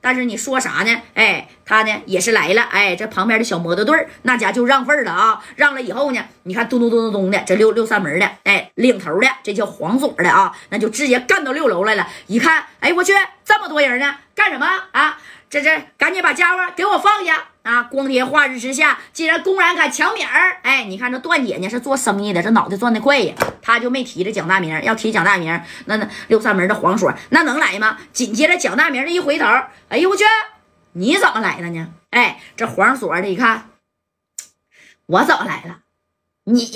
但是你说啥呢？哎，他呢也是来了，哎，这旁边的小摩托队那家就让份了啊，让了以后呢，你看咚咚咚咚咚的，这六六扇门的，哎，领头的这叫黄总的啊，那就直接干到六楼来了。一看，哎，我去，这么多人呢，干什么啊？这这，赶紧把家伙给我放下啊！光天化日之下，竟然公然敢抢米儿！哎，你看这段姐呢是做生意的，这脑袋转的快呀，他就没提这蒋大明。要提蒋大明，那那六扇门的黄锁那能来吗？紧接着蒋大明这一回头，哎呦我去，你怎么来了呢？哎，这黄锁的一看，我怎么来了？你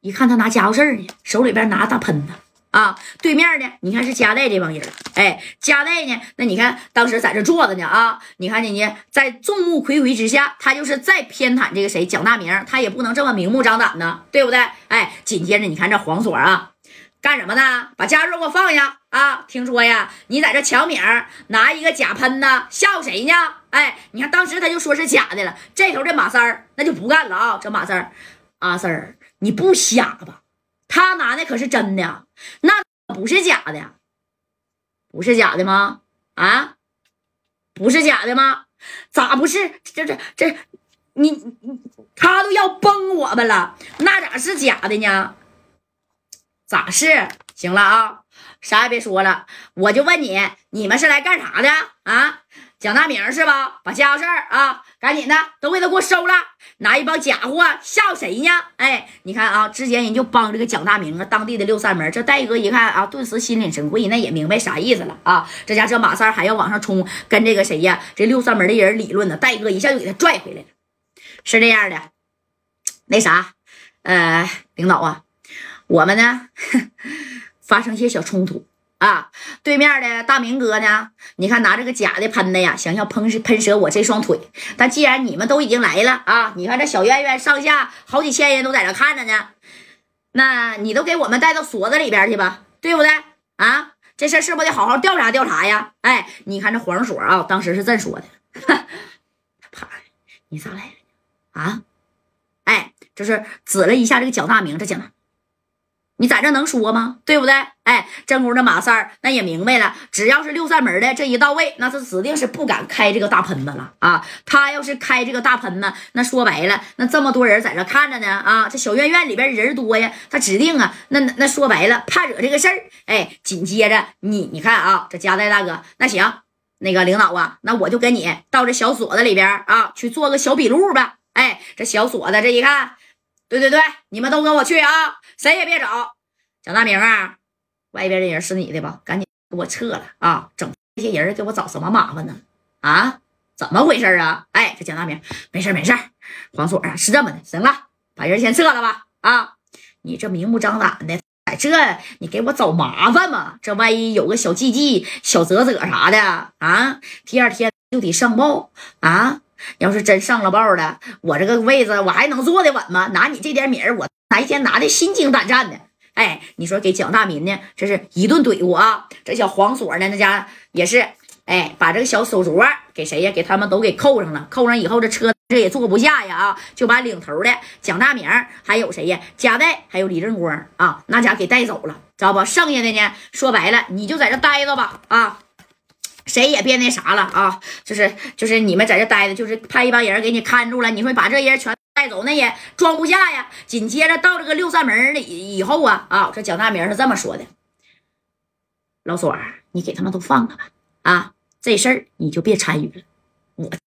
一看他拿家伙事儿呢，手里边拿大喷子。啊，对面呢？你看是加代这帮人，哎，加代呢？那你看当时在这坐着呢啊！你看人家在众目睽睽之下，他就是再偏袒这个谁蒋大明，他也不能这么明目张胆呢，对不对？哎，紧接着你看这黄锁啊，干什么呢？把家伙给我放下啊！听说呀，你在这抢米，拿一个假喷呢，吓唬谁呢？哎，你看当时他就说是假的了，这头这马三儿那就不干了啊！这马三儿，阿三儿，你不瞎吧？他拿的可是真的，那不是假的，不是假的吗？啊，不是假的吗？咋不是？这这这，你他都要崩我们了，那咋是假的呢？咋是？行了啊，啥也别说了，我就问你，你们是来干啥的啊？蒋大明是吧？把家伙事儿啊，赶紧的都给他给我收了，拿一帮假货吓唬谁呢？哎，你看啊，之前人就帮这个蒋大明啊，当地的六扇门。这戴哥一看啊，顿时心领神会，那也明白啥意思了啊。这家这马三还要往上冲，跟这个谁呀？这六扇门的人理论呢。戴哥一下就给他拽回来了，是这样的。那啥，呃，领导啊，我们呢 发生些小冲突。啊，对面的大明哥呢？你看拿这个假的喷的呀，想要喷喷折我这双腿。但既然你们都已经来了啊，你看这小院院上下好几千人都在这看着呢，那你都给我们带到所子里边去吧，对不对？啊，这事是不得好好调查调查呀？哎，你看这黄锁啊，当时是这么说的：，啪，你咋来了？啊，哎，就是指了一下这个蒋大明，这蒋大。你在这能说吗？对不对？哎，真姑那马三儿那也明白了，只要是六扇门的这一到位，那他指定是不敢开这个大喷子了啊！他要是开这个大喷子，那说白了，那这么多人在这看着呢啊！这小院院里边人多呀，他指定啊，那那说白了，怕惹这个事儿。哎，紧接着你你看啊，这加代大哥，那行，那个领导啊，那我就跟你到这小锁子里边啊去做个小笔录吧。哎，这小锁子这一看。对对对，你们都跟我去啊，谁也别走。蒋大明啊，外边的人是你的吧？赶紧给我撤了啊！整这些人给我找什么麻烦呢？啊，怎么回事啊？哎，这蒋大明，没事没事。黄锁啊，是这么的，行了，把人先撤了吧。啊，你这明目张胆的在这，你给我找麻烦吗？这万一有个小记记、小啧啧啥的啊，第二天就得上报啊。要是真上了报了，我这个位子我还能坐得稳吗？拿你这点米儿，我哪一天拿的心惊胆战的？哎，你说给蒋大民呢，这是一顿怼我啊！这小黄锁呢，那家也是，哎，把这个小手镯给谁呀？给他们都给扣上了。扣上以后，这车这也坐不下呀啊！就把领头的蒋大明还有谁呀？贾代还有李正光啊，那家给带走了，知道不？剩下的呢，说白了，你就在这待着吧啊！谁也别那啥了啊！就是就是你们在这待着，就是派一帮人给你看住了。你说把这些人全带走，那也装不下呀。紧接着到这个六扇门里以后啊啊，这蒋大明是这么说的：“老锁，你给他们都放了吧啊！这事儿你就别参与了，我。”